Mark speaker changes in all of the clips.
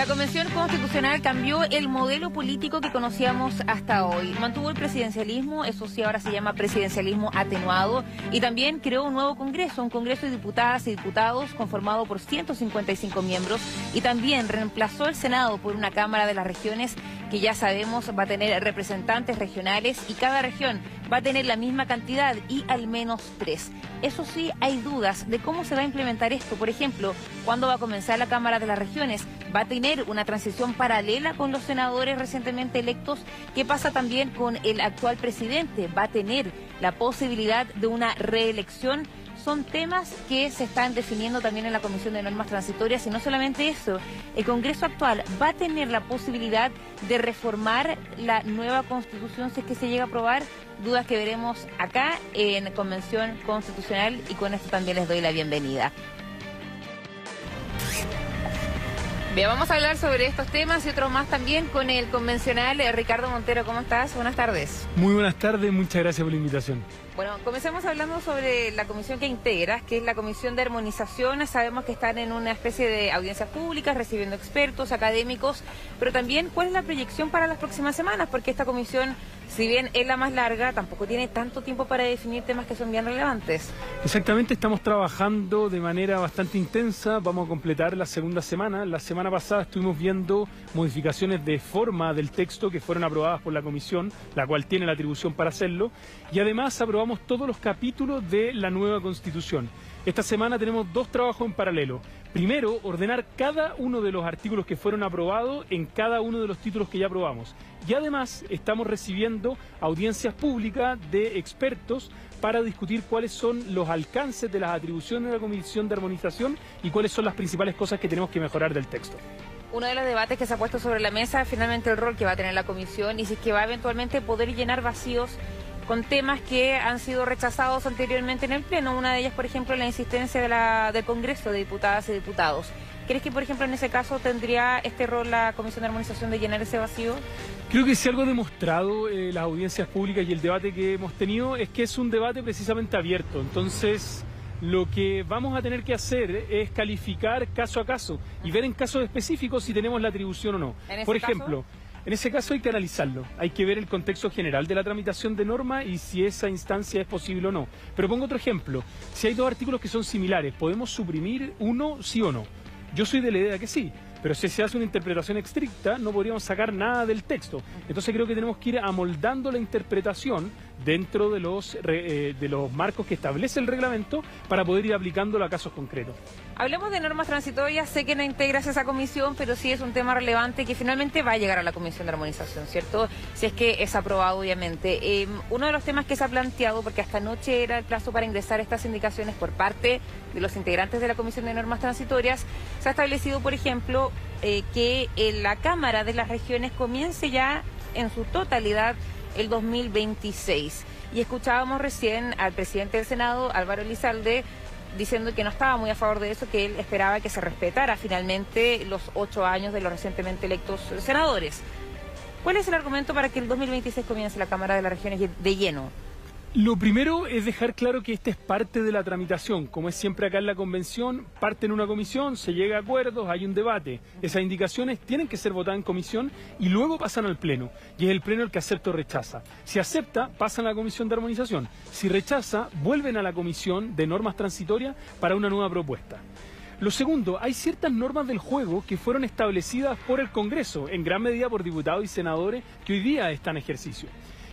Speaker 1: La Convención Constitucional cambió el modelo político que conocíamos hasta hoy. Mantuvo el presidencialismo, eso sí ahora se llama presidencialismo atenuado, y también creó un nuevo Congreso, un Congreso de diputadas y diputados conformado por 155 miembros, y también reemplazó el Senado por una Cámara de las Regiones que ya sabemos va a tener representantes regionales y cada región va a tener la misma cantidad y al menos tres. Eso sí, hay dudas de cómo se va a implementar esto. Por ejemplo, cuándo va a comenzar la Cámara de las Regiones. ¿Va a tener una transición paralela con los senadores recientemente electos? ¿Qué pasa también con el actual presidente? ¿Va a tener la posibilidad de una reelección? Son temas que se están definiendo también en la Comisión de Normas Transitorias y no solamente eso, el Congreso actual va a tener la posibilidad de reformar la nueva Constitución si es que se llega a aprobar, dudas que veremos acá en Convención Constitucional y con esto también les doy la bienvenida. Bien, vamos a hablar sobre estos temas y otros más también con el convencional eh, Ricardo Montero. ¿Cómo estás? Buenas tardes.
Speaker 2: Muy buenas tardes, muchas gracias por la invitación.
Speaker 1: Bueno, comencemos hablando sobre la comisión que integras, que es la comisión de armonización. Sabemos que están en una especie de audiencias públicas, recibiendo expertos, académicos, pero también cuál es la proyección para las próximas semanas, porque esta comisión si bien es la más larga, tampoco tiene tanto tiempo para definir temas que son bien relevantes.
Speaker 2: Exactamente, estamos trabajando de manera bastante intensa, vamos a completar la segunda semana. La semana pasada estuvimos viendo modificaciones de forma del texto que fueron aprobadas por la comisión, la cual tiene la atribución para hacerlo, y además aprobamos todos los capítulos de la nueva constitución. Esta semana tenemos dos trabajos en paralelo. Primero, ordenar cada uno de los artículos que fueron aprobados en cada uno de los títulos que ya aprobamos. Y además estamos recibiendo audiencias públicas de expertos para discutir cuáles son los alcances de las atribuciones de la Comisión de Armonización y cuáles son las principales cosas que tenemos que mejorar del texto.
Speaker 1: Uno de los debates que se ha puesto sobre la mesa es finalmente el rol que va a tener la Comisión y si es que va a eventualmente poder llenar vacíos con temas que han sido rechazados anteriormente en el Pleno. Una de ellas, por ejemplo, la insistencia de la, del Congreso de Diputadas y Diputados. ¿Crees que, por ejemplo, en ese caso tendría este rol la Comisión de Armonización de llenar ese vacío?
Speaker 2: Creo que si algo ha demostrado eh, las audiencias públicas y el debate que hemos tenido es que es un debate precisamente abierto. Entonces, lo que vamos a tener que hacer es calificar caso a caso y ver en casos específicos si tenemos la atribución o no. Por ejemplo, en ese caso hay que analizarlo, hay que ver el contexto general de la tramitación de norma y si esa instancia es posible o no. Pero pongo otro ejemplo, si hay dos artículos que son similares, ¿podemos suprimir uno sí o no? Yo soy de la idea que sí, pero si se hace una interpretación estricta no podríamos sacar nada del texto. Entonces creo que tenemos que ir amoldando la interpretación dentro de los, eh, de los marcos que establece el reglamento para poder ir aplicándolo a casos concretos.
Speaker 1: Hablemos de normas transitorias, sé que no integras esa comisión, pero sí es un tema relevante que finalmente va a llegar a la Comisión de Armonización, ¿cierto? Si es que es aprobado, obviamente. Em, uno de los temas que se ha planteado, porque hasta anoche era el plazo para ingresar estas indicaciones por parte de los integrantes de la Comisión de Normas Transitorias, se ha establecido, por ejemplo, eh, que la Cámara de las Regiones comience ya en su totalidad el 2026. Y escuchábamos recién al presidente del Senado, Álvaro Elizalde, diciendo que no estaba muy a favor de eso, que él esperaba que se respetara finalmente los ocho años de los recientemente electos senadores. ¿Cuál es el argumento para que el 2026 comience la Cámara de las Regiones de lleno?
Speaker 2: Lo primero es dejar claro que esta es parte de la tramitación. Como es siempre acá en la convención, parte en una comisión, se llega a acuerdos, hay un debate. Esas indicaciones tienen que ser votadas en comisión y luego pasan al Pleno. Y es el Pleno el que acepta o rechaza. Si acepta, pasan a la comisión de armonización. Si rechaza, vuelven a la comisión de normas transitorias para una nueva propuesta. Lo segundo, hay ciertas normas del juego que fueron establecidas por el Congreso, en gran medida por diputados y senadores que hoy día están en ejercicio.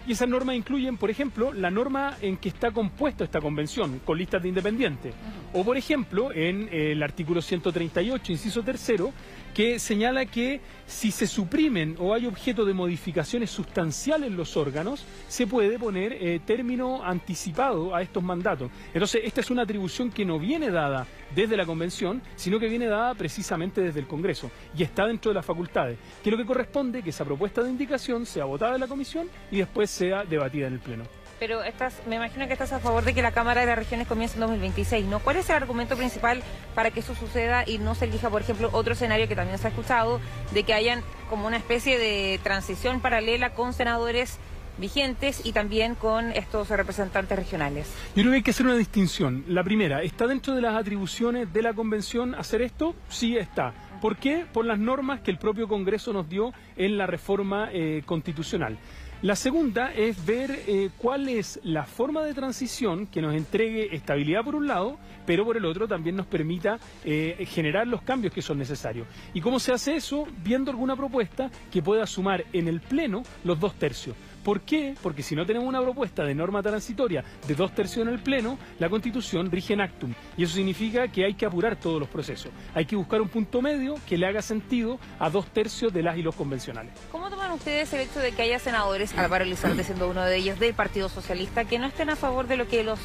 Speaker 2: Y esas normas incluyen, por ejemplo, la norma en que está compuesta esta convención, con listas de independientes. O, por ejemplo, en el artículo 138, inciso tercero, que señala que si se suprimen o hay objeto de modificaciones sustanciales en los órganos, se puede poner eh, término anticipado a estos mandatos. Entonces, esta es una atribución que no viene dada desde la Convención, sino que viene dada precisamente desde el Congreso y está dentro de las facultades, que lo que corresponde que esa propuesta de indicación sea votada en la Comisión y después sea debatida en el Pleno.
Speaker 1: Pero estás, me imagino que estás a favor de que la Cámara de las Regiones comience en 2026, ¿no? ¿Cuál es el argumento principal para que eso suceda y no se elija, por ejemplo, otro escenario que también se ha escuchado, de que hayan como una especie de transición paralela con senadores vigentes y también con estos representantes regionales.
Speaker 2: Yo creo que hay que hacer una distinción. La primera, ¿está dentro de las atribuciones de la Convención hacer esto? Sí está. ¿Por qué? Por las normas que el propio Congreso nos dio en la reforma eh, constitucional. La segunda es ver eh, cuál es la forma de transición que nos entregue estabilidad por un lado, pero por el otro también nos permita eh, generar los cambios que son necesarios. ¿Y cómo se hace eso? Viendo alguna propuesta que pueda sumar en el Pleno los dos tercios. ¿Por qué? Porque si no tenemos una propuesta de norma transitoria de dos tercios en el Pleno, la Constitución rige en actum. Y eso significa que hay que apurar todos los procesos. Hay que buscar un punto medio que le haga sentido a dos tercios de las y los convencionales.
Speaker 1: ¿Cómo toman ustedes el hecho de que haya senadores, Álvaro Lizarde siendo uno de ellos, del Partido Socialista, que no estén a favor de lo que los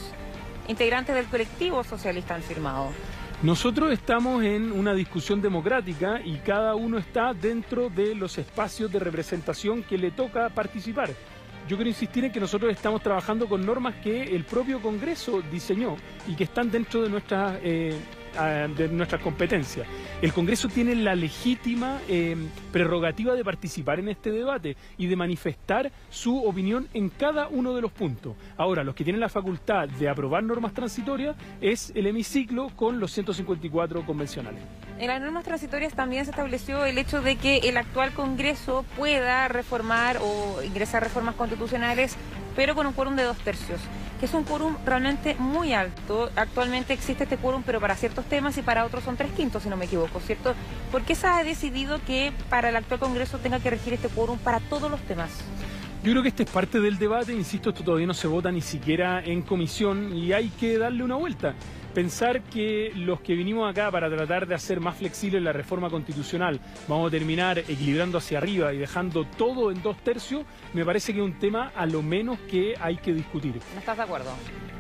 Speaker 1: integrantes del colectivo socialista han firmado?
Speaker 2: Nosotros estamos en una discusión democrática y cada uno está dentro de los espacios de representación que le toca participar. Yo quiero insistir en que nosotros estamos trabajando con normas que el propio Congreso diseñó y que están dentro de nuestras eh, de nuestras competencias. El Congreso tiene la legítima eh, prerrogativa de participar en este debate y de manifestar su opinión en cada uno de los puntos. Ahora, los que tienen la facultad de aprobar normas transitorias es el hemiciclo con los 154 convencionales.
Speaker 1: En las normas transitorias también se estableció el hecho de que el actual Congreso pueda reformar o ingresar reformas constitucionales, pero con un quórum de dos tercios es un quórum realmente muy alto. Actualmente existe este quórum, pero para ciertos temas y para otros son tres quintos, si no me equivoco, ¿cierto? ¿Por qué se ha decidido que para el actual Congreso tenga que regir este quórum para todos los temas?
Speaker 2: Yo creo que este es parte del debate, insisto, esto todavía no se vota ni siquiera en comisión y hay que darle una vuelta pensar que los que vinimos acá para tratar de hacer más flexible la reforma constitucional vamos a terminar equilibrando hacia arriba y dejando todo en dos tercios, me parece que es un tema a lo menos que hay que discutir.
Speaker 1: ¿No estás de acuerdo?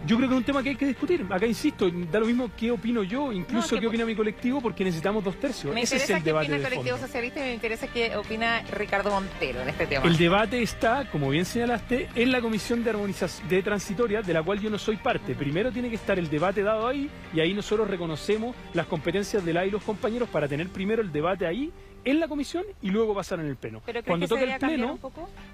Speaker 2: Yo creo que es un tema que hay que discutir. Acá insisto, da lo mismo qué opino yo, incluso qué opina mi colectivo, porque necesitamos dos tercios.
Speaker 1: Me
Speaker 2: Ese
Speaker 1: es el
Speaker 2: debate.
Speaker 1: opina el colectivo socialista y me interesa qué opina Ricardo Montero en este tema.
Speaker 2: El debate está, como bien señalaste, en la comisión de armonización de transitoria, de la cual yo no soy parte. Primero tiene que estar el debate dado ahí, y ahí nosotros reconocemos las competencias de la y los compañeros para tener primero el debate ahí en la comisión y luego pasar en el pleno.
Speaker 1: cuando toque el pleno,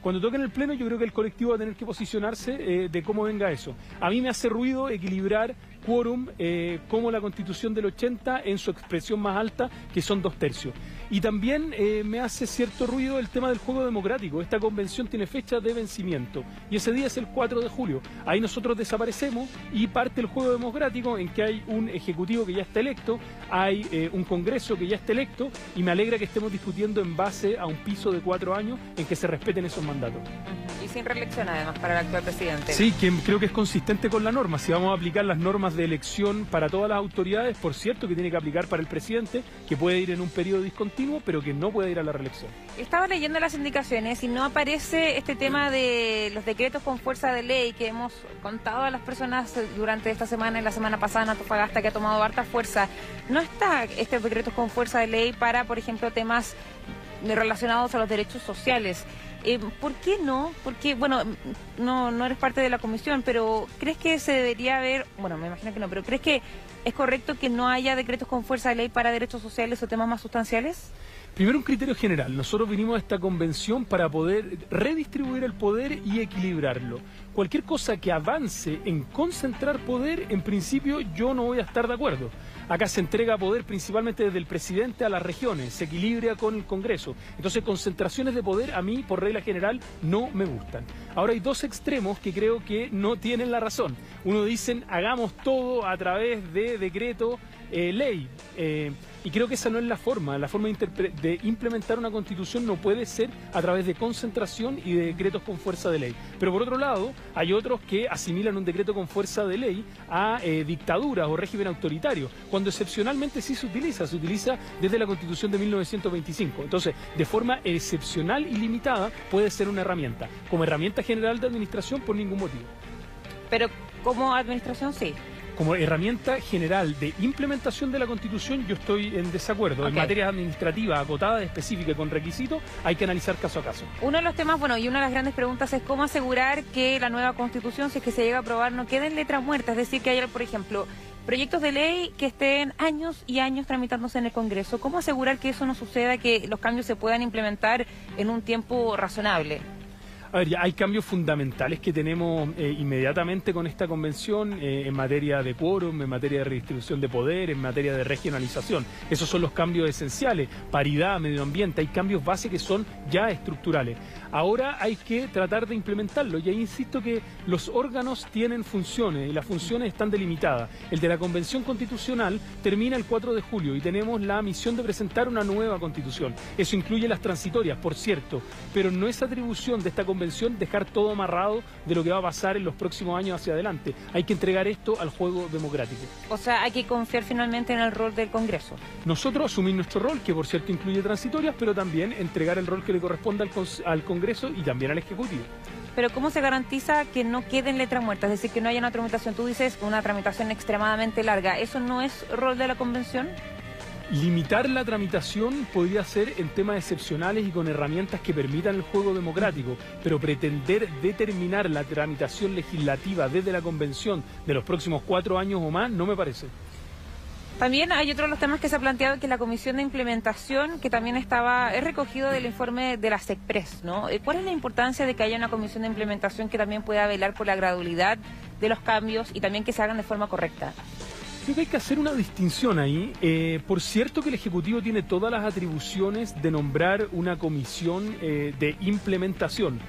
Speaker 2: cuando toque en el pleno, yo creo que el colectivo va a tener que posicionarse eh, de cómo venga eso. A mí me hace ruido equilibrar quórum eh, como la constitución del 80 en su expresión más alta, que son dos tercios. Y también eh, me hace cierto ruido el tema del juego democrático. Esta convención tiene fecha de vencimiento y ese día es el 4 de julio. Ahí nosotros desaparecemos y parte el juego democrático en que hay un ejecutivo que ya está electo, hay eh, un congreso que ya está electo y me alegra que estemos discutiendo en base a un piso de cuatro años en que se respeten esos mandatos.
Speaker 1: Y sin reelección además para el actual presidente.
Speaker 2: Sí, que creo que es consistente con la norma. Si vamos a aplicar las normas de elección para todas las autoridades, por cierto que tiene que aplicar para el presidente, que puede ir en un periodo discontinuo, pero que no puede ir a la reelección.
Speaker 1: Estaba leyendo las indicaciones y no aparece este tema de los decretos con fuerza de ley que hemos contado a las personas durante esta semana y la semana pasada en Antofagasta que ha tomado harta fuerza. No está este decretos con fuerza de ley para, por ejemplo, temas relacionados a los derechos sociales. Eh, ¿Por qué no? Porque, bueno, no, no eres parte de la comisión, pero ¿crees que se debería haber, bueno, me imagino que no, pero ¿crees que es correcto que no haya decretos con fuerza de ley para derechos sociales o temas más sustanciales?
Speaker 2: Primero un criterio general. Nosotros vinimos a esta convención para poder redistribuir el poder y equilibrarlo. Cualquier cosa que avance en concentrar poder, en principio yo no voy a estar de acuerdo. Acá se entrega poder principalmente desde el presidente a las regiones, se equilibra con el Congreso. Entonces, concentraciones de poder a mí, por regla general, no me gustan. Ahora hay dos extremos que creo que no tienen la razón. Uno dicen, hagamos todo a través de decreto, eh, ley. Eh, y creo que esa no es la forma. La forma de, implementar una constitución no puede ser a través de concentración y de decretos con fuerza de ley. Pero por otro lado, hay otros que asimilan un decreto con fuerza de ley a eh, dictaduras o régimen autoritario, cuando excepcionalmente sí se utiliza. Se utiliza desde la constitución de 1925. Entonces, de forma excepcional y limitada puede ser una herramienta. Como herramienta general de administración, por ningún motivo.
Speaker 1: Pero como administración sí
Speaker 2: como herramienta general de implementación de la Constitución, yo estoy en desacuerdo. En materia administrativa acotada, específica, con requisitos, hay que analizar caso a caso.
Speaker 1: Uno de los temas, bueno, y una de las grandes preguntas es cómo asegurar que la nueva Constitución, si es que se llega a aprobar, no quede en letra muerta. Es decir, que haya, por ejemplo, proyectos de ley que estén años y años tramitándose en el Congreso. ¿Cómo asegurar que eso no suceda, que los cambios se puedan implementar en un tiempo razonable?
Speaker 2: A ver, hay cambios fundamentales que tenemos eh, inmediatamente con esta convención eh, en materia de quórum, en materia de redistribución de poder, en materia de regionalización. Esos son los cambios esenciales, paridad, medio ambiente, hay cambios base que son ya estructurales. Ahora hay que tratar de implementarlo y ahí insisto que los órganos tienen funciones y las funciones están delimitadas. El de la Convención Constitucional termina el 4 de julio y tenemos la misión de presentar una nueva constitución. Eso incluye las transitorias, por cierto, pero no es atribución de esta convención convención dejar todo amarrado de lo que va a pasar en los próximos años hacia adelante. Hay que entregar esto al juego democrático.
Speaker 1: O sea, hay que confiar finalmente en el rol del Congreso.
Speaker 2: Nosotros asumir nuestro rol, que por cierto incluye transitorias, pero también entregar el rol que le corresponde al, al Congreso y también al Ejecutivo
Speaker 1: pero ¿cómo se garantiza que no queden letras muertas? Es decir, que no haya una tramitación. Tú dices una tramitación extremadamente larga. ¿Eso no es rol de la Convención?
Speaker 2: Limitar la tramitación podría ser en temas excepcionales y con herramientas que permitan el juego democrático, pero pretender determinar la tramitación legislativa desde la convención de los próximos cuatro años o más no me parece.
Speaker 1: También hay otro de los temas que se ha planteado que la comisión de implementación, que también estaba, es recogido del informe de la SECPRES, ¿no? Eh, ¿Cuál es la importancia de que haya una comisión de implementación que también pueda velar por la gradualidad de los cambios y también que se hagan de forma correcta?
Speaker 2: Creo que hay que hacer una distinción ahí. Eh, por cierto que el Ejecutivo tiene todas las atribuciones de nombrar una comisión eh, de implementación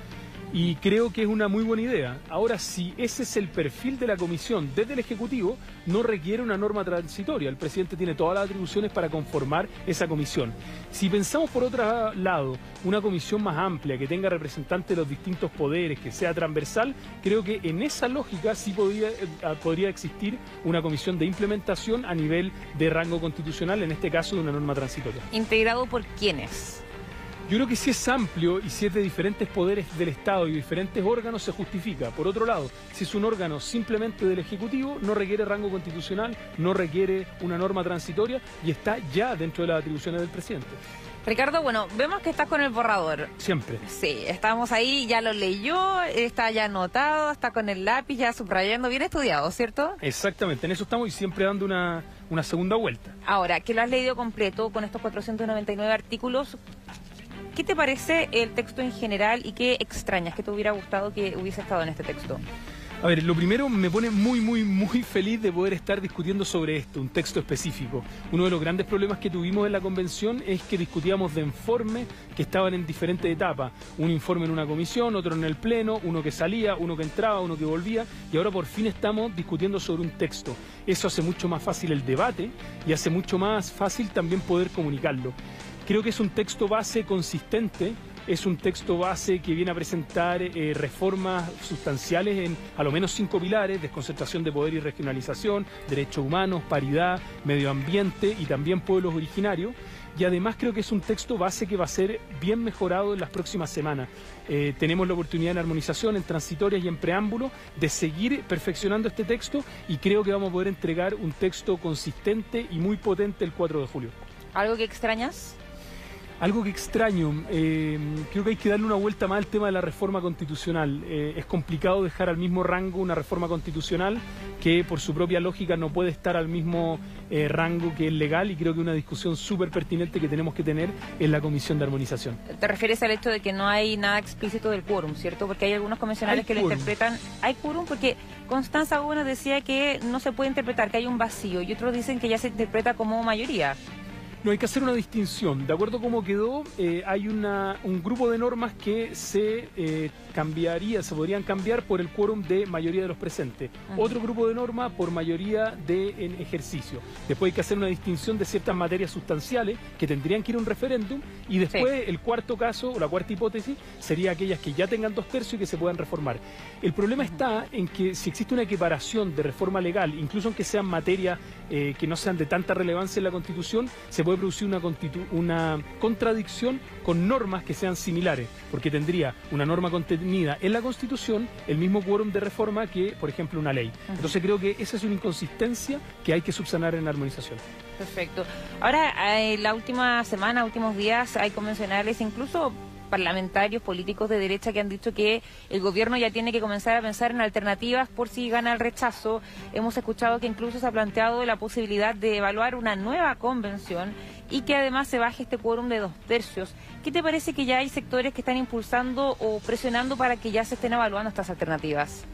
Speaker 2: y creo que es una muy buena idea. Ahora, si ese es el perfil de la comisión desde el Ejecutivo, no requiere una norma transitoria. El presidente tiene todas las atribuciones para conformar esa comisión. Si pensamos por otro lado una comisión más amplia, que tenga representantes de los distintos poderes, que sea transversal, creo que en esa lógica sí podría, eh, podría existir una comisión de implementación a nivel de rango constitucional, en este caso de una norma transitoria.
Speaker 1: ¿Integrado por quiénes?
Speaker 2: Yo creo que si es amplio y si es de diferentes poderes del Estado y diferentes órganos se justifica. Por otro lado, si es un órgano simplemente del Ejecutivo, no requiere rango constitucional, no requiere una norma transitoria y está ya dentro de las atribuciones del presidente.
Speaker 1: Ricardo, bueno, vemos que estás con el borrador.
Speaker 2: Siempre.
Speaker 1: Sí, estamos ahí, ya lo leyó, está ya anotado, está con el lápiz ya subrayando, bien estudiado, ¿cierto?
Speaker 2: Exactamente, en eso estamos y siempre dando una, una segunda vuelta.
Speaker 1: Ahora, que lo has leído completo con estos 499 artículos, ¿Qué te parece el texto en general y qué extrañas? ¿Qué te hubiera gustado que hubiese estado en este texto?
Speaker 2: A ver, lo primero me pone muy, muy, muy feliz de poder estar discutiendo sobre esto, un texto específico. Uno de los grandes problemas que tuvimos en la convención es que discutíamos de informes que estaban en diferentes etapas. Un informe en una comisión, otro en el pleno, uno que salía, uno que entraba, uno que volvía, y ahora por fin estamos discutiendo sobre un texto. Eso hace mucho más fácil el debate y hace mucho más fácil también poder comunicarlo. Creo que es un texto base consistente, es un texto base que viene a presentar eh, reformas sustanciales en a lo menos cinco pilares, desconcentración de poder y regionalización, derechos humanos, paridad, medio ambiente y también pueblos originarios. Y además creo que es un texto base que va a ser bien mejorado en las próximas semanas. Eh, tenemos la oportunidad en armonización, en transitorias y en preámbulo de seguir perfeccionando este texto y creo que vamos a poder entregar un texto consistente y muy potente el 4 de julio.
Speaker 1: ¿Algo que extrañas?
Speaker 2: Algo que extraño, eh, creo que hay que darle una vuelta más al tema de la reforma constitucional. Eh, es complicado dejar al mismo rango una reforma constitucional que por su propia lógica no puede estar al mismo eh, rango que el legal y creo que una discusión súper pertinente que tenemos que tener en la Comisión de Armonización.
Speaker 1: Te refieres al hecho de que no hay nada explícito del quórum, ¿cierto? Porque hay algunos convencionales que lo interpretan. Hay quórum porque Constanza Gómez decía que no se puede interpretar, que hay un vacío y otros dicen que ya se interpreta como mayoría.
Speaker 2: No, hay que hacer una distinción. De acuerdo a cómo quedó, eh, hay una, un grupo de normas que se eh, cambiaría, se podrían cambiar por el quórum de mayoría de los presentes. Otro grupo de normas por mayoría de en ejercicio. Después hay que hacer una distinción de ciertas materias sustanciales que tendrían que ir a un referéndum. Y después el cuarto caso, o la cuarta hipótesis, sería aquellas que ya tengan dos tercios y que se puedan reformar. El problema está en que si existe una equiparación de reforma legal, incluso aunque sean materias eh, que no sean de tanta relevancia en la Constitución, se puede producir una, una contradicción con normas que sean similares, porque tendría una norma contenida en la Constitución el mismo quórum de reforma que, por ejemplo, una ley. Entonces creo que esa es una inconsistencia que hay que subsanar en la armonización.
Speaker 1: Perfecto. Ahora, eh, la última semana, últimos días, hay convencionales, incluso parlamentarios políticos de derecha que han dicho que el gobierno ya tiene que comenzar a pensar en alternativas por si gana el rechazo. Hemos escuchado que incluso se ha planteado la posibilidad de evaluar una nueva convención y que además se baje este quórum de dos tercios. ¿Qué te parece que ya hay sectores que están impulsando o presionando para que ya se estén evaluando estas alternativas?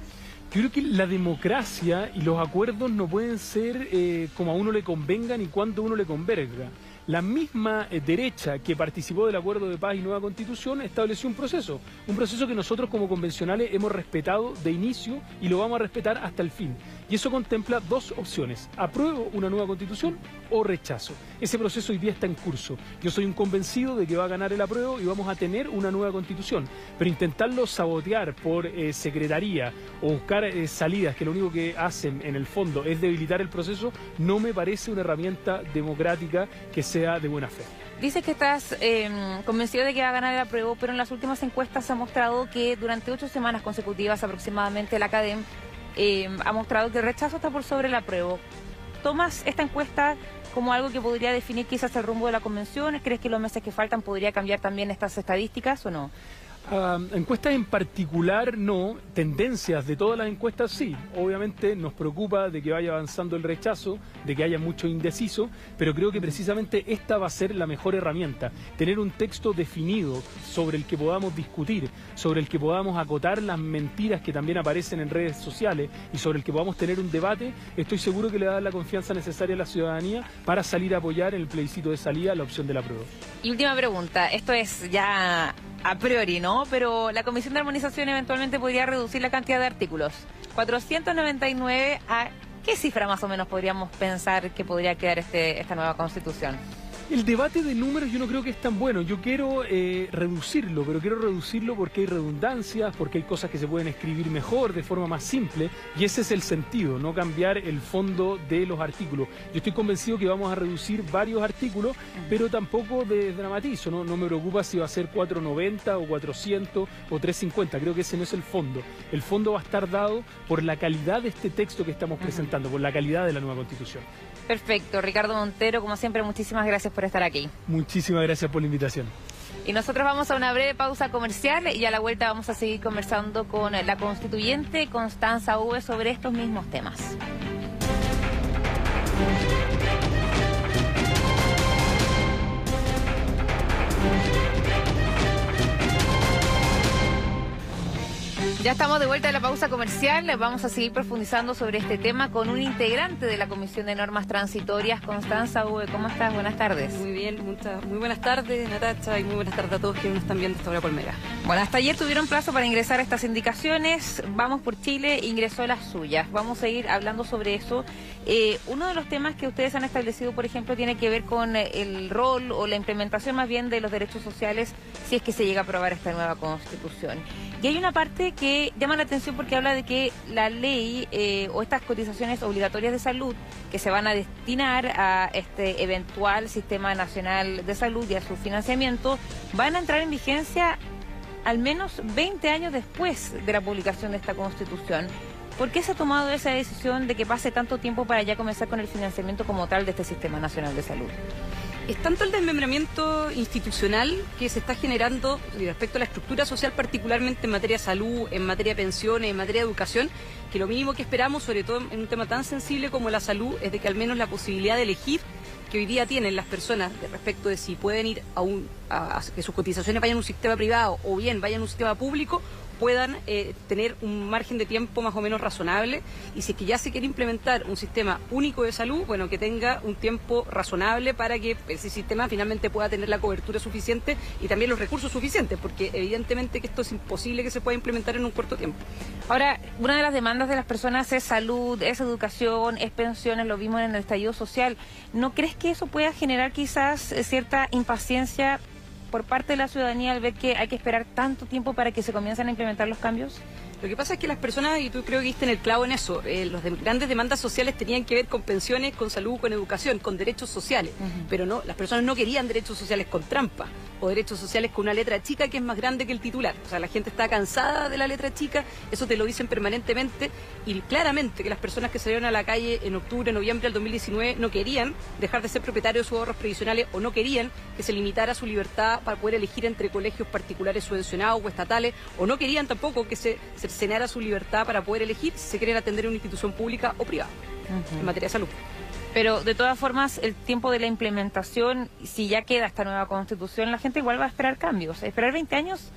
Speaker 2: Yo creo que la democracia y los acuerdos no pueden ser eh, como a uno le convenga ni cuando uno le converga. La misma eh, derecha que participó del acuerdo de paz y nueva constitución estableció un proceso, un proceso que nosotros como convencionales hemos respetado de inicio y lo vamos a respetar hasta el fin. Y eso contempla dos opciones, apruebo una nueva constitución o rechazo. Ese proceso hoy día está en curso. Yo soy un convencido de que va a ganar el apruebo y vamos a tener una nueva constitución. Pero intentarlo sabotear por eh, secretaría o buscar eh, salidas que lo único que hacen en el fondo es debilitar el proceso, no me parece una herramienta democrática que sea de buena fe.
Speaker 1: Dices que estás em, convencido de que va a ganar el apruebo, pero en las últimas encuestas se ha mostrado que durante ocho semanas consecutivas aproximadamente la CADEM em, ha mostrado que el rechazo está por sobre el apruebo. ¿Tomas esta encuesta como algo que podría definir quizás el rumbo de la convención? ¿Crees que los meses que faltan podría cambiar también estas estadísticas o no?
Speaker 2: Encuestas en particular no, tendencias de todas las encuestas sí. Obviamente nos preocupa de que vaya avanzando el rechazo, de que haya mucho indeciso, pero creo que precisamente esta va a ser la mejor herramienta. Tener un texto definido sobre el que podamos discutir, sobre el que podamos acotar las mentiras que también aparecen en redes sociales y sobre el que podamos tener un debate, estoy seguro que le da la confianza necesaria a la ciudadanía para salir a apoyar en el plebiscito de salida la opción de la prueba.
Speaker 1: Y última pregunta, esto es ya a priori, ¿no? Pero la Comisión de Armonización eventualmente podría reducir la cantidad de artículos. 499 a qué cifra más o menos podríamos pensar que podría quedar este, esta nueva constitución.
Speaker 2: El debate de números yo no creo que es tan bueno. Yo quiero eh, reducirlo, pero quiero reducirlo porque hay redundancias, porque hay cosas que se pueden escribir mejor, de forma más simple, y ese es el sentido, no cambiar el fondo de los artículos. Yo estoy convencido que vamos a reducir varios artículos, pero tampoco de dramatizo, ¿no? no me preocupa si va a ser 490 o 400 o 350, creo que ese no es el fondo. El fondo va a estar dado por la calidad de este texto que estamos presentando, por la calidad de la nueva constitución.
Speaker 1: Perfecto, Ricardo Montero, como siempre, muchísimas gracias por estar aquí.
Speaker 2: Muchísimas gracias por la invitación.
Speaker 1: Y nosotros vamos a una breve pausa comercial y a la vuelta vamos a seguir conversando con la constituyente Constanza V sobre estos mismos temas. Ya estamos de vuelta a la pausa comercial. Vamos a seguir profundizando sobre este tema con un integrante de la Comisión de Normas Transitorias, Constanza V. ¿Cómo estás? Buenas tardes.
Speaker 3: Muy bien, muy buenas tardes, Natacha, y muy buenas tardes a todos quienes nos están viendo esta hora Colmera.
Speaker 1: Bueno, hasta ayer tuvieron plazo para ingresar a estas indicaciones. Vamos por Chile ingresó las suyas. Vamos a ir hablando sobre eso. Eh, uno de los temas que ustedes han establecido, por ejemplo, tiene que ver con el rol o la implementación más bien de los derechos sociales si es que se llega a aprobar esta nueva constitución. Y hay una parte que llama la atención porque habla de que la ley eh, o estas cotizaciones obligatorias de salud que se van a destinar a este eventual sistema nacional de salud y a su financiamiento van a entrar en vigencia al menos 20 años después de la publicación de esta constitución. ¿Por qué se ha tomado esa decisión de que pase tanto tiempo para ya comenzar con el financiamiento como tal de este Sistema Nacional de Salud?
Speaker 3: Es tanto el desmembramiento institucional que se está generando respecto a la estructura social, particularmente en materia de salud, en materia de pensiones, en materia de educación, que lo mínimo que esperamos, sobre todo en un tema tan sensible como la salud, es de que al menos la posibilidad de elegir que hoy día tienen las personas respecto de si pueden ir a un que sus cotizaciones vayan a un sistema privado o bien vayan a un sistema público puedan eh, tener un margen de tiempo más o menos razonable y si es que ya se quiere implementar un sistema único de salud, bueno, que tenga un tiempo razonable para que ese sistema finalmente pueda tener la cobertura suficiente y también los recursos suficientes, porque evidentemente que esto es imposible que se pueda implementar en un corto tiempo.
Speaker 1: Ahora, una de las demandas de las personas es salud, es educación, es pensiones, lo vimos en el estallido social. ¿No crees que eso pueda generar quizás cierta impaciencia por parte de la ciudadanía al ver que hay que esperar tanto tiempo para que se comiencen a implementar los cambios?
Speaker 3: Lo que pasa es que las personas, y tú creo que diste en el clavo en eso, eh, los grandes demandas sociales tenían que ver con pensiones, con salud, con educación, con derechos sociales, pero no, las personas no querían derechos sociales con trampa o derechos sociales con una letra chica que es más grande que el titular. O sea, la gente está cansada de la letra chica, eso te lo dicen permanentemente y claramente que las personas que salieron a la calle en octubre, noviembre del 2019 no querían dejar de ser propietarios de sus ahorros previsionales o no querían que se limitara su libertad para poder elegir entre colegios particulares subvencionados o estatales o no querían tampoco que se cercenara su libertad para poder elegir si se quieren atender en una institución pública o privada en materia de salud.
Speaker 1: Pero de todas formas, el tiempo de la implementación, si ya queda esta nueva constitución, la gente igual va a esperar cambios. Esperar 20 años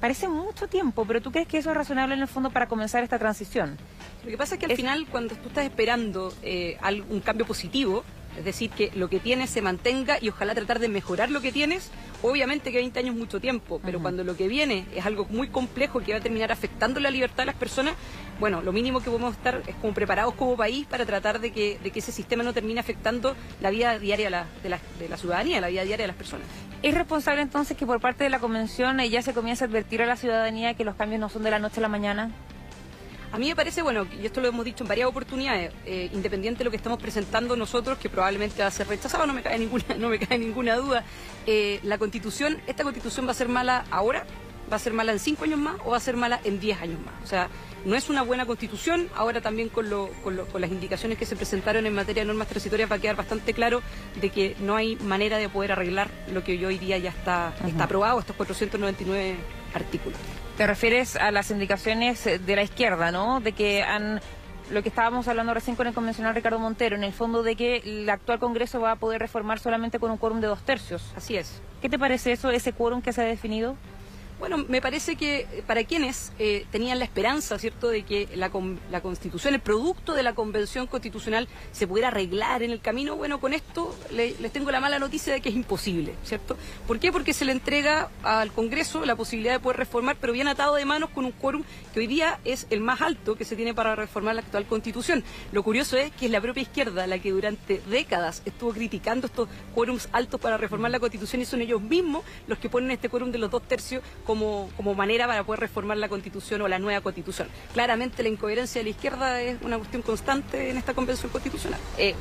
Speaker 1: parece mucho tiempo, pero ¿tú crees que eso es razonable en el fondo para comenzar esta transición?
Speaker 3: Lo que pasa es que al final, cuando tú estás esperando eh, un cambio positivo, es decir, que lo que tienes se mantenga y ojalá tratar de mejorar lo que tienes. Obviamente que 20 años es mucho tiempo, pero cuando lo que viene es algo muy complejo que va a terminar afectando la libertad de las personas, bueno, lo mínimo que podemos estar es como preparados como país para tratar de que, de que ese sistema no termine afectando la vida diaria de la, de la, ciudadanía, la vida diaria de las personas.
Speaker 1: ¿Es responsable entonces que por parte de la Convención ya se comience a advertir a la ciudadanía que los cambios no son de la noche a la mañana?
Speaker 3: A mí me parece, bueno, y esto lo hemos dicho en varias oportunidades, eh, independiente de lo que estamos presentando nosotros, que probablemente va a ser rechazado, no me cae ninguna, no me cae ninguna duda, eh, la constitución, esta constitución va a ser mala ahora, va a ser mala en cinco años más o va a ser mala en diez años más. O sea, no es una buena constitución, ahora también con, con, las indicaciones que se presentaron en materia de normas transitorias va a quedar bastante claro de que no hay manera de poder arreglar lo que hoy día ya está, está aprobado, estos 499 artículos.
Speaker 1: Te refieres a las indicaciones de la izquierda, ¿no? De que han lo que estábamos hablando recién con el convencional Ricardo Montero, en el fondo de que el actual Congreso va a poder reformar solamente con un quórum de dos tercios.
Speaker 3: Así es.
Speaker 1: ¿Qué te parece eso, ese quórum que se ha definido?
Speaker 3: Bueno, me parece que eh, para quienes eh, tenían la esperanza, ¿cierto?, de que la, la, Constitución, el producto de la Convención Constitucional se pudiera arreglar en el camino, bueno, con esto les tengo la mala noticia de que es imposible, ¿cierto? ¿Por qué? Porque se le entrega al Congreso la posibilidad de poder reformar, pero bien atado de manos con un quórum que hoy día es el más alto que se tiene para reformar la actual Constitución. Lo curioso es que es la propia izquierda la que durante décadas estuvo criticando estos quórums altos para reformar la Constitución y son ellos mismos los que ponen este quórum de los dos tercios como, como manera para poder reformar la Constitución o la nueva Constitución. Claramente la incoherencia de la izquierda es una cuestión constante en esta Convención Constitucional.
Speaker 1: Eh,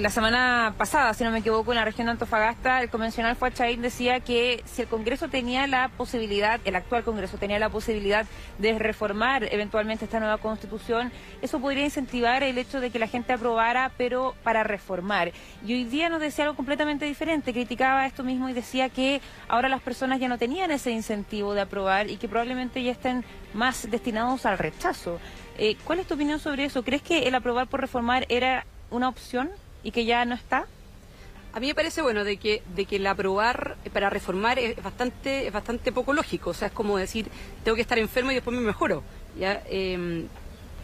Speaker 1: la semana pasada, si no me equivoco, en la región de Antofagasta, el convencional Fuachaín decía que si el Congreso tenía la posibilidad, el actual Congreso tenía la posibilidad de reformar eventualmente esta nueva Constitución, eso podría incentivar el hecho de que la gente aprobara, pero para reformar. Y hoy día nos decía algo completamente diferente, criticaba esto mismo y decía que ahora las personas ya no tenían ese incentivo de aprobar y que probablemente ya estén más destinados al rechazo. Eh, ¿Cuál es tu opinión sobre eso? ¿Crees que el aprobar por reformar era una opción y que ya no está?
Speaker 3: A mí me parece bueno de que de que el aprobar para reformar es bastante es bastante poco lógico, o sea, es como decir, tengo que estar enfermo y después me mejoro. ¿ya? Em,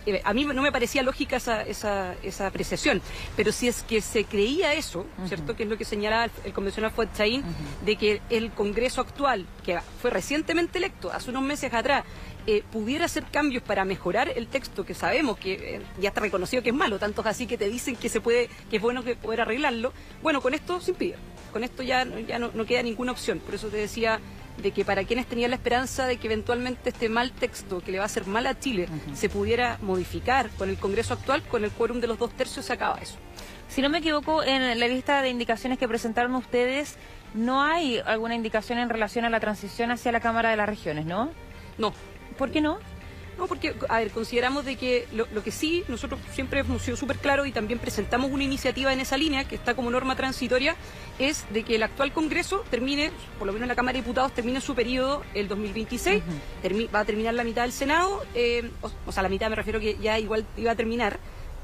Speaker 3: eh, a mí no me parecía lógica esa, esa, esa, apreciación, pero si es que se creía eso, ¿cierto? Que es lo que señalaba el, convencional Fuetchaín, de que el Congreso actual, que fue recientemente electo, hace unos meses atrás, eh, pudiera hacer cambios para mejorar el texto que sabemos que eh, ya está reconocido que es malo, tantos así que te dicen que se puede, que es bueno que poder arreglarlo, bueno, con esto se impide, con esto ya, ya no, no queda ninguna opción, por eso te decía de que para quienes tenían la esperanza de que eventualmente este mal texto que le va a hacer mal a Chile se pudiera modificar con el Congreso actual, con el quórum de los dos tercios se acaba eso.
Speaker 1: Si no me equivoco, en la lista de indicaciones que presentaron ustedes, no hay alguna indicación en relación a la transición hacia la Cámara de las Regiones, ¿no?
Speaker 3: No.
Speaker 1: ¿Por qué no?
Speaker 3: No, porque, a ver, consideramos de que lo, que sí, nosotros siempre hemos sido súper claros y también presentamos una iniciativa en esa línea, que está como norma transitoria, es de que el actual Congreso termine, por lo menos la Cámara de Diputados, termine su periodo el 2026, va a terminar la mitad del Senado, eh, o, sea, la mitad me refiero que ya igual iba a terminar,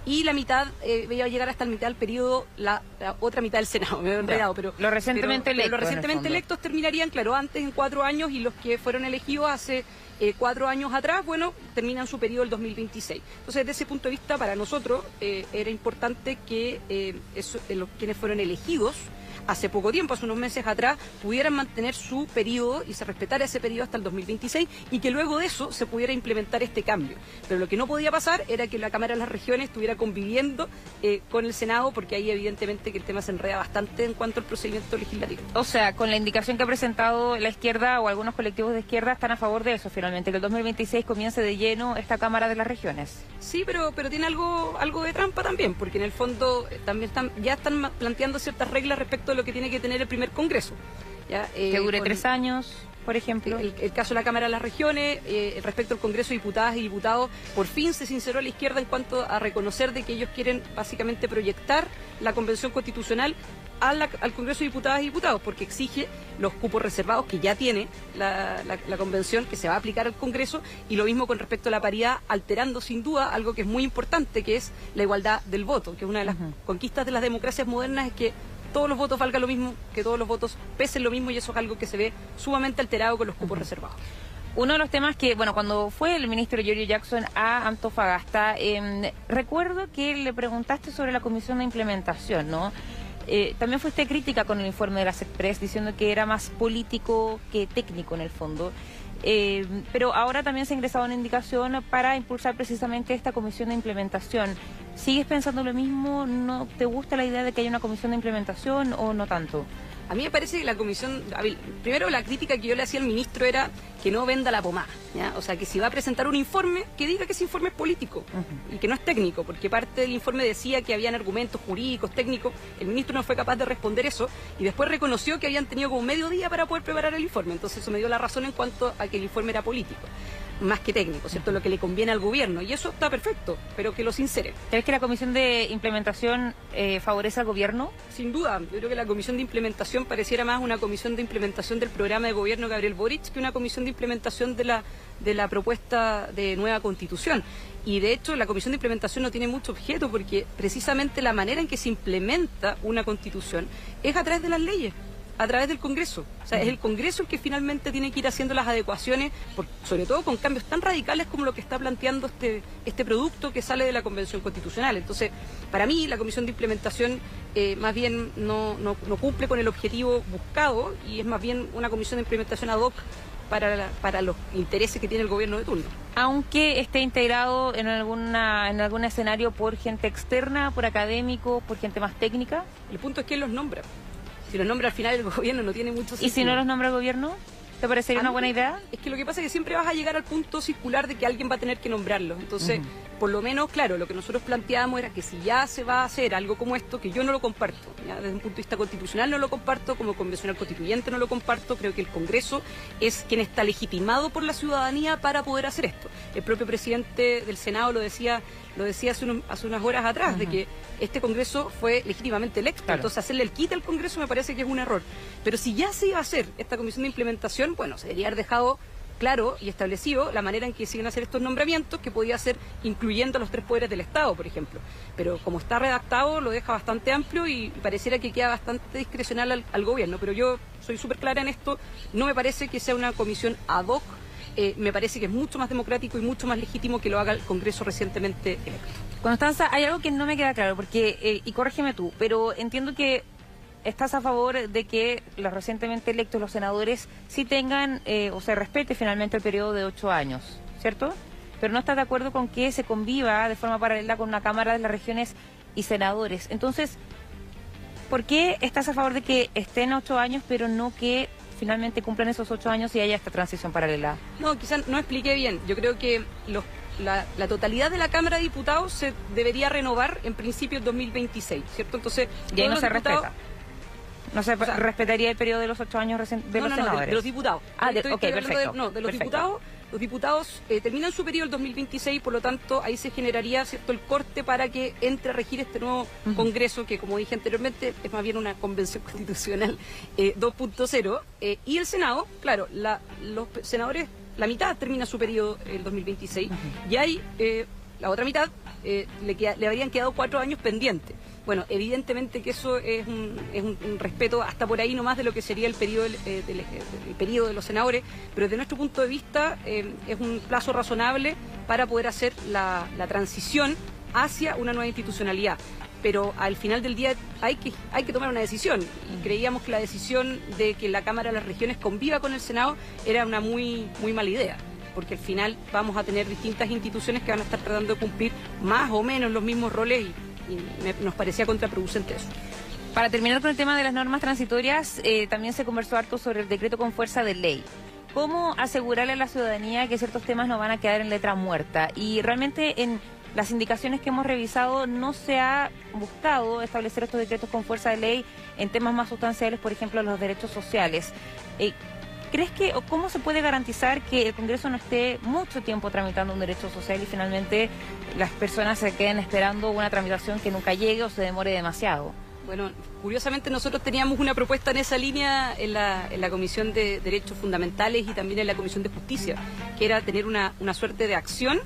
Speaker 3: y la mitad eh, iba a llegar hasta la mitad del periodo la, otra mitad del Senado, me he enredado, pero...
Speaker 1: Los recientemente electos.
Speaker 3: Los recientemente electos terminarían, claro, antes en cuatro años y los que fueron elegidos hace eh, cuatro años atrás, bueno, terminan su periodo el 2026. Entonces, desde ese punto de vista, para nosotros eh, era importante que eh, los, quienes fueron elegidos hace poco tiempo, hace unos meses atrás, pudieran mantener su periodo y se respetara ese periodo hasta el 2026 y que luego de eso se pudiera implementar este cambio. Pero lo que no podía pasar era que la Cámara de las Regiones estuviera conviviendo eh, con el Senado porque ahí evidentemente que el tema se enreda bastante en cuanto al procedimiento legislativo.
Speaker 1: O sea, con la indicación que ha presentado la izquierda o algunos colectivos de izquierda están a favor de eso finalmente, que el 2026 comience de lleno esta Cámara de las Regiones.
Speaker 3: Sí, pero, pero tiene algo, algo de trampa también, porque en el fondo eh, también están, ya están planteando ciertas reglas respecto lo que tiene que tener el primer Congreso.
Speaker 1: ¿ya? que dure eh, tres años, por ejemplo.
Speaker 3: El, caso de la Cámara de las Regiones, eh, respecto al Congreso de Diputadas y Diputados, por fin se sinceró a la izquierda en cuanto a reconocer de que ellos quieren básicamente proyectar la Convención Constitucional al Congreso de Diputadas y Diputados, porque exige los cupos reservados que ya tiene la, convención, que se va a aplicar al Congreso, y lo mismo con respecto a la paridad, alterando sin duda algo que es muy importante, que es la igualdad del voto, que es una de las conquistas de las democracias modernas, es que todos los votos valgan lo mismo, que todos los votos pesen lo mismo, y eso es algo que se ve sumamente alterado con los cupos reservados.
Speaker 1: Uno de los temas que, bueno, cuando fue el ministro Giorgio Jackson a Antofagasta, em, recuerdo que le preguntaste sobre la comisión de implementación, ¿no? Eh, también fuiste crítica con el informe de las Express, diciendo que era más político que técnico en el fondo. Eh, pero ahora también se ha ingresado una indicación para impulsar precisamente esta comisión de implementación. ¿Sigues pensando lo mismo? ¿No te gusta la idea de que haya una comisión de implementación o no tanto?
Speaker 3: A mí me parece que la comisión, primero la crítica que yo le hacía al ministro era que no venda la pomada, ¿ya? o sea, que si va a presentar un informe, que diga que ese informe es político y que no es técnico, porque parte del informe decía que habían argumentos jurídicos, técnicos, el ministro no fue capaz de responder eso y después reconoció que habían tenido como medio día para poder preparar el informe, entonces eso me dio la razón en cuanto a que el informe era político más que técnico, ¿cierto? Lo que le conviene al gobierno. Y eso está perfecto, pero que lo sincere.
Speaker 1: ¿Crees que la comisión de implementación eh, favorece al gobierno?
Speaker 3: Sin duda. Yo creo que la comisión de implementación pareciera más una comisión de implementación del programa de gobierno Gabriel Boric que una comisión de implementación de la, de la propuesta de nueva constitución. Y de hecho la comisión de implementación no tiene mucho objeto porque precisamente la manera en que se implementa una constitución es a través de las leyes a través del Congreso. O sea, es el Congreso el que finalmente tiene que ir haciendo las adecuaciones, sobre todo con cambios tan radicales como lo que está planteando este, este producto que sale de la Convención Constitucional. Entonces, para mí, la Comisión de Implementación eh, más bien no, no, cumple con el objetivo buscado y es más bien una Comisión de Implementación ad hoc para, para, los intereses que tiene el gobierno de turno.
Speaker 1: Aunque esté integrado en, alguna, en algún escenario por gente externa, por académicos, por gente más técnica.
Speaker 3: El punto es quién los nombra. Si los nombra al final el gobierno no tiene mucho sentido.
Speaker 1: ¿Y si no los nombra el gobierno? ¿Te parecería una buena idea?
Speaker 3: Es que lo que pasa es que siempre vas a llegar al punto circular de que alguien va a tener que nombrarlo. Entonces, por lo menos, claro, lo que nosotros planteábamos era que si ya se va a hacer algo como esto, que yo no lo comparto, desde un punto de vista constitucional no lo comparto, como convencional constituyente no lo comparto, creo que el Congreso es quien está legitimado por la ciudadanía para poder hacer esto. El propio presidente del Senado lo decía lo decía hace, unas horas atrás, de que este Congreso fue legítimamente electo. Entonces, hacerle el quite al Congreso me parece que es un error. Pero si ya se iba a hacer esta comisión de implementación, bueno, se debería haber dejado claro y establecido la manera en que siguen a hacer estos nombramientos, que podía ser incluyendo a los tres poderes del Estado, por ejemplo. Pero como está redactado, lo deja bastante amplio y pareciera que queda bastante discrecional al gobierno. Pero yo soy súper clara en esto, no me parece que sea una comisión ad hoc eh, me parece que es mucho más democrático y mucho más legítimo que lo haga el Congreso recientemente electo.
Speaker 1: Constanza, hay algo que no me queda claro, porque, eh, y corrígeme tú, pero entiendo que estás a favor de que los recientemente electos, los senadores, sí tengan eh, o se respete finalmente el periodo de ocho años, ¿cierto? Pero no estás de acuerdo con que se conviva de forma paralela con una Cámara de las Regiones y senadores. Entonces, ¿por qué estás a favor de que estén ocho años, pero no que finalmente cumplan esos ocho años y haya esta transición paralela.
Speaker 3: No, quizás no expliqué bien. Yo creo que la, totalidad de la Cámara de Diputados se debería renovar en principio en 2026, ¿cierto?
Speaker 1: Entonces, y ahí no se respeta. No se respetaría el periodo de los ocho años de los senadores.
Speaker 3: De, los diputados.
Speaker 1: Ah, de, perfecto.
Speaker 3: no, de los diputados los diputados eh, terminan su periodo el 2026, por lo tanto, ahí se generaría cierto el corte para que entre a regir este nuevo Congreso, que como dije anteriormente, es más bien una convención constitucional 2.0. Eh, eh, y el Senado, claro, los senadores, la mitad termina su periodo el 2026, y hay la otra mitad, le, le habrían quedado cuatro años pendientes. Bueno, evidentemente que eso es un, es un, respeto hasta por ahí nomás de lo que sería el periodo, eh, del, periodo de los senadores, pero desde nuestro punto de vista eh, es un plazo razonable para poder hacer la, transición hacia una nueva institucionalidad pero al final del día hay que, hay que tomar una decisión. Y creíamos que la decisión de que la Cámara de las Regiones conviva con el Senado era una muy, muy mala idea, porque al final vamos a tener distintas instituciones que van a estar tratando de cumplir más o menos los mismos roles y nos parecía contraproducente eso.
Speaker 1: Para terminar con el tema de las normas transitorias, eh, también se conversó harto sobre el decreto con fuerza de ley. ¿Cómo asegurarle a la ciudadanía que ciertos temas no van a quedar en letra muerta? Y realmente en las indicaciones que hemos revisado no se ha buscado establecer estos decretos con fuerza de ley en temas más sustanciales, por ejemplo, los derechos sociales. Eh, ¿Crees que, o cómo se puede garantizar que el Congreso no esté mucho tiempo tramitando un derecho social y finalmente las personas se queden esperando una tramitación que nunca llegue o se demore demasiado?
Speaker 3: Bueno, curiosamente nosotros teníamos una propuesta en esa línea en la, en la Comisión de Derechos Fundamentales y también en la Comisión de Justicia, que era tener una, una suerte de acción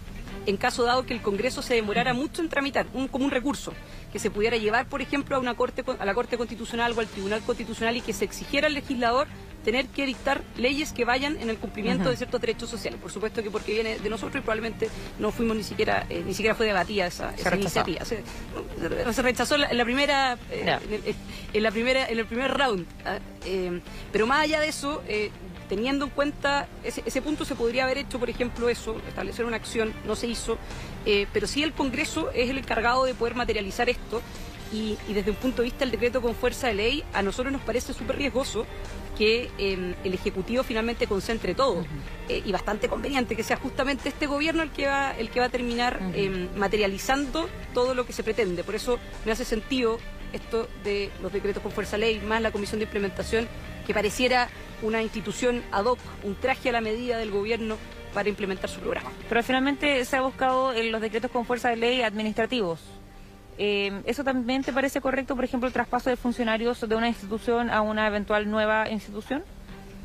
Speaker 3: en caso dado que el Congreso se demorara mucho en tramitar, un, como un recurso, que se pudiera llevar, por ejemplo, a, una corte, a la Corte Constitucional o al Tribunal Constitucional y que se exigiera al legislador tener que dictar leyes que vayan en el cumplimiento de ciertos derechos sociales. Por supuesto que porque viene de nosotros y probablemente no fuimos ni siquiera, eh, ni siquiera fue debatida esa, iniciativa. Se, rechazó en la, primera, eh, en, la primera, en el primer round. ¿ah? Eh, pero más allá de eso, teniendo en cuenta ese, punto se podría haber hecho, por ejemplo, eso, establecer una acción, no se hizo, pero sí el Congreso es el encargado de poder materializar esto y, desde un punto de vista del decreto con fuerza de ley, a nosotros nos parece súper riesgoso que em, el Ejecutivo finalmente concentre todo. Eh, y bastante conveniente que sea justamente este gobierno el que va, el que va a terminar em, materializando todo lo que se pretende. Por eso me hace sentido esto de los decretos con fuerza de ley, más la Comisión de Implementación, que pareciera una institución ad hoc, un traje a la medida del gobierno para implementar su programa.
Speaker 1: Pero finalmente se ha buscado en los decretos con fuerza de ley administrativos. Eh, ¿Eso también te parece correcto, por ejemplo, el traspaso de funcionarios de una institución a una eventual nueva institución?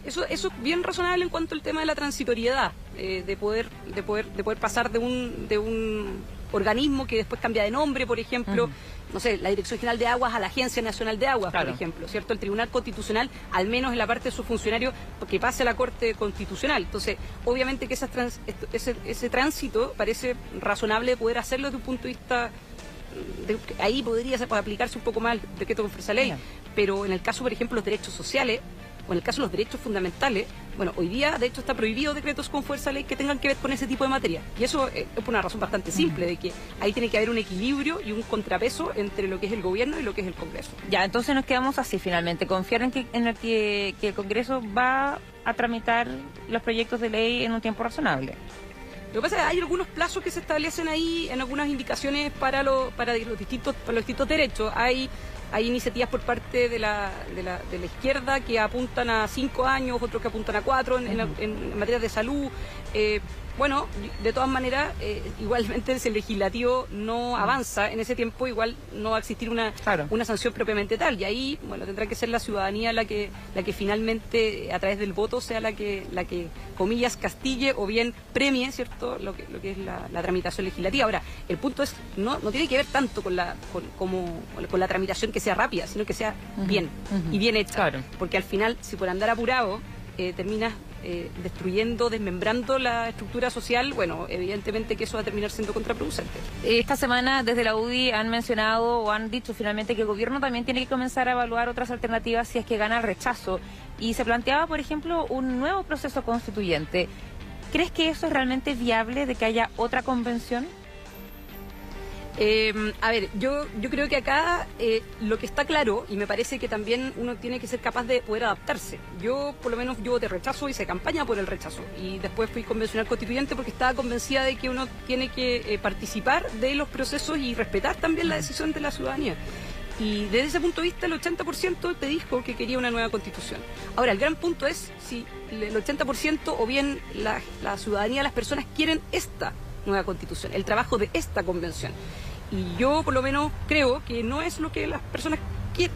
Speaker 3: Eso, eso es bien razonable en cuanto al tema de la transitoriedad, eh, de poder, de poder, de poder pasar de un, de un organismo que después cambia de nombre, por ejemplo, no sé, la Dirección General de Aguas a la Agencia Nacional de Aguas, por ejemplo, ¿cierto? El Tribunal Constitucional, al menos en la parte de sus funcionarios, que pase a la Corte Constitucional. Entonces, obviamente que ese, ese tránsito parece razonable poder hacerlo desde un punto de vista ahí podría aplicarse un poco más el decreto con fuerza ley, pero en el caso, por ejemplo, los derechos sociales, o en el caso de los derechos fundamentales, bueno, hoy día de hecho está prohibido decretos con fuerza ley que tengan que ver con ese tipo de materia. Y eso es por una razón bastante simple, de que ahí tiene que haber un equilibrio y un contrapeso entre lo que es el gobierno y lo que es el Congreso.
Speaker 1: Ya, entonces nos quedamos así finalmente, confiar en que, en el que el Congreso va a tramitar los proyectos de ley en un tiempo razonable.
Speaker 3: Lo que pasa es que hay algunos plazos que se establecen ahí en algunas indicaciones para, para, los, distintos, para los distintos derechos. Hay, hay iniciativas por parte de la, de, la, de la izquierda que apuntan a cinco años, otros que apuntan a cuatro en, en, materia de salud. Eh, bueno, de todas maneras, eh, igualmente si el legislativo no avanza en ese tiempo, igual no va a existir una, una sanción propiamente tal. Y ahí, bueno, tendrá que ser la ciudadanía la que, la que finalmente, a través del voto, sea la que, la que comillas, castille o bien premie, ¿cierto?, lo que, lo que es la, tramitación legislativa. Ahora, el punto es, no, no tiene que ver tanto con la, con, como, con la tramitación que sea rápida, sino que sea bien y bien hecha. Porque al final, si por andar apurado, eh, terminas eh, destruyendo, desmembrando la estructura social, bueno, evidentemente que eso va a terminar siendo contraproducente.
Speaker 1: Esta semana desde la UDI han mencionado o han dicho finalmente que el gobierno también tiene que comenzar a evaluar otras alternativas si es que gana el rechazo. Y se planteaba, por ejemplo, un nuevo proceso constituyente. ¿Crees que eso es realmente viable de que haya otra convención?
Speaker 3: Eh, a ver, yo, yo creo que acá eh, lo que está claro, y me parece que también uno tiene que ser capaz de poder adaptarse. Yo, por lo menos, yo de rechazo hice campaña por el rechazo. Y después fui convencional constituyente porque estaba convencida de que uno tiene que eh, participar de los procesos y respetar también la decisión de la ciudadanía. Y desde ese punto de vista, el 80% te dijo que quería una nueva constitución. Ahora, el gran punto es si el 80% o bien la, la ciudadanía, las personas quieren esta nueva constitución, el trabajo de esta convención. Y yo por lo menos creo que no es lo que las personas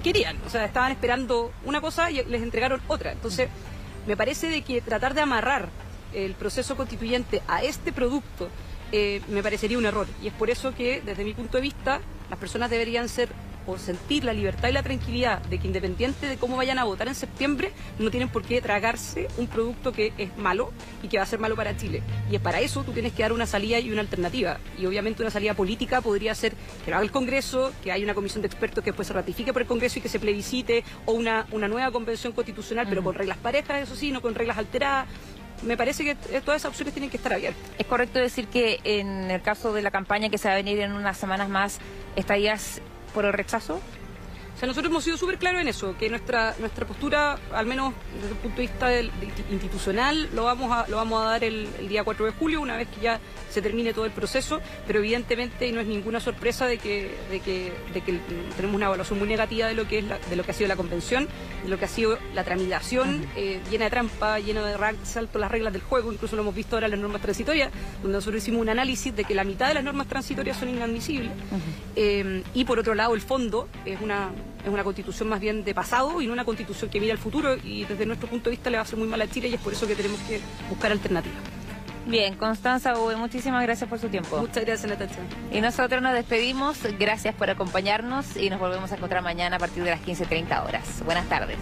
Speaker 3: querían. O sea, estaban esperando una cosa y les entregaron otra. Entonces, me parece de que tratar de amarrar el proceso constituyente a este producto eh, me parecería un error. Y es por eso que, desde mi punto de vista, las personas deberían ser o sentir la libertad y la tranquilidad de que independiente de cómo vayan a votar en septiembre, no tienen por qué tragarse un producto que es malo y que va a ser malo para Chile. Y es para eso tú tienes que dar una salida y una alternativa. Y obviamente una salida política podría ser que lo haga el Congreso, que haya una comisión de expertos que después se ratifique por el Congreso y que se plebiscite, o una, una nueva convención constitucional, pero con reglas parejas, eso sí, no con reglas alteradas me parece que todas esas opciones tienen que estar abiertas.
Speaker 1: ¿Es correcto decir que en el caso de la campaña que se va a venir en unas semanas más, estarías por el rechazo?
Speaker 3: Sea, nosotros hemos sido súper claros en eso, que nuestra nuestra postura, al menos desde el punto de vista institucional, lo vamos a lo vamos a dar el, día 4 de julio, una vez que ya se termine todo el proceso, pero evidentemente no es ninguna sorpresa de que, de que, de que tenemos una evaluación muy negativa de lo que es de lo que ha sido la convención, de lo que ha sido la tramitación, eh, llena de trampa, llena de salto las reglas del juego, incluso lo hemos visto ahora en las normas transitorias, donde nosotros hicimos un análisis de que la mitad de las normas transitorias son inadmisibles, eh, y por otro lado el fondo es una es una constitución más bien de pasado y no una constitución que mira al futuro y desde nuestro punto de vista le va a hacer muy mal a Chile y es por eso que tenemos que buscar alternativas.
Speaker 1: Bien, Constanza Uve, muchísimas gracias por su tiempo.
Speaker 3: Muchas gracias, Natacha.
Speaker 1: Y nosotros nos despedimos. Gracias por acompañarnos y nos volvemos a encontrar mañana a partir de las 15.30 horas. Buenas tardes.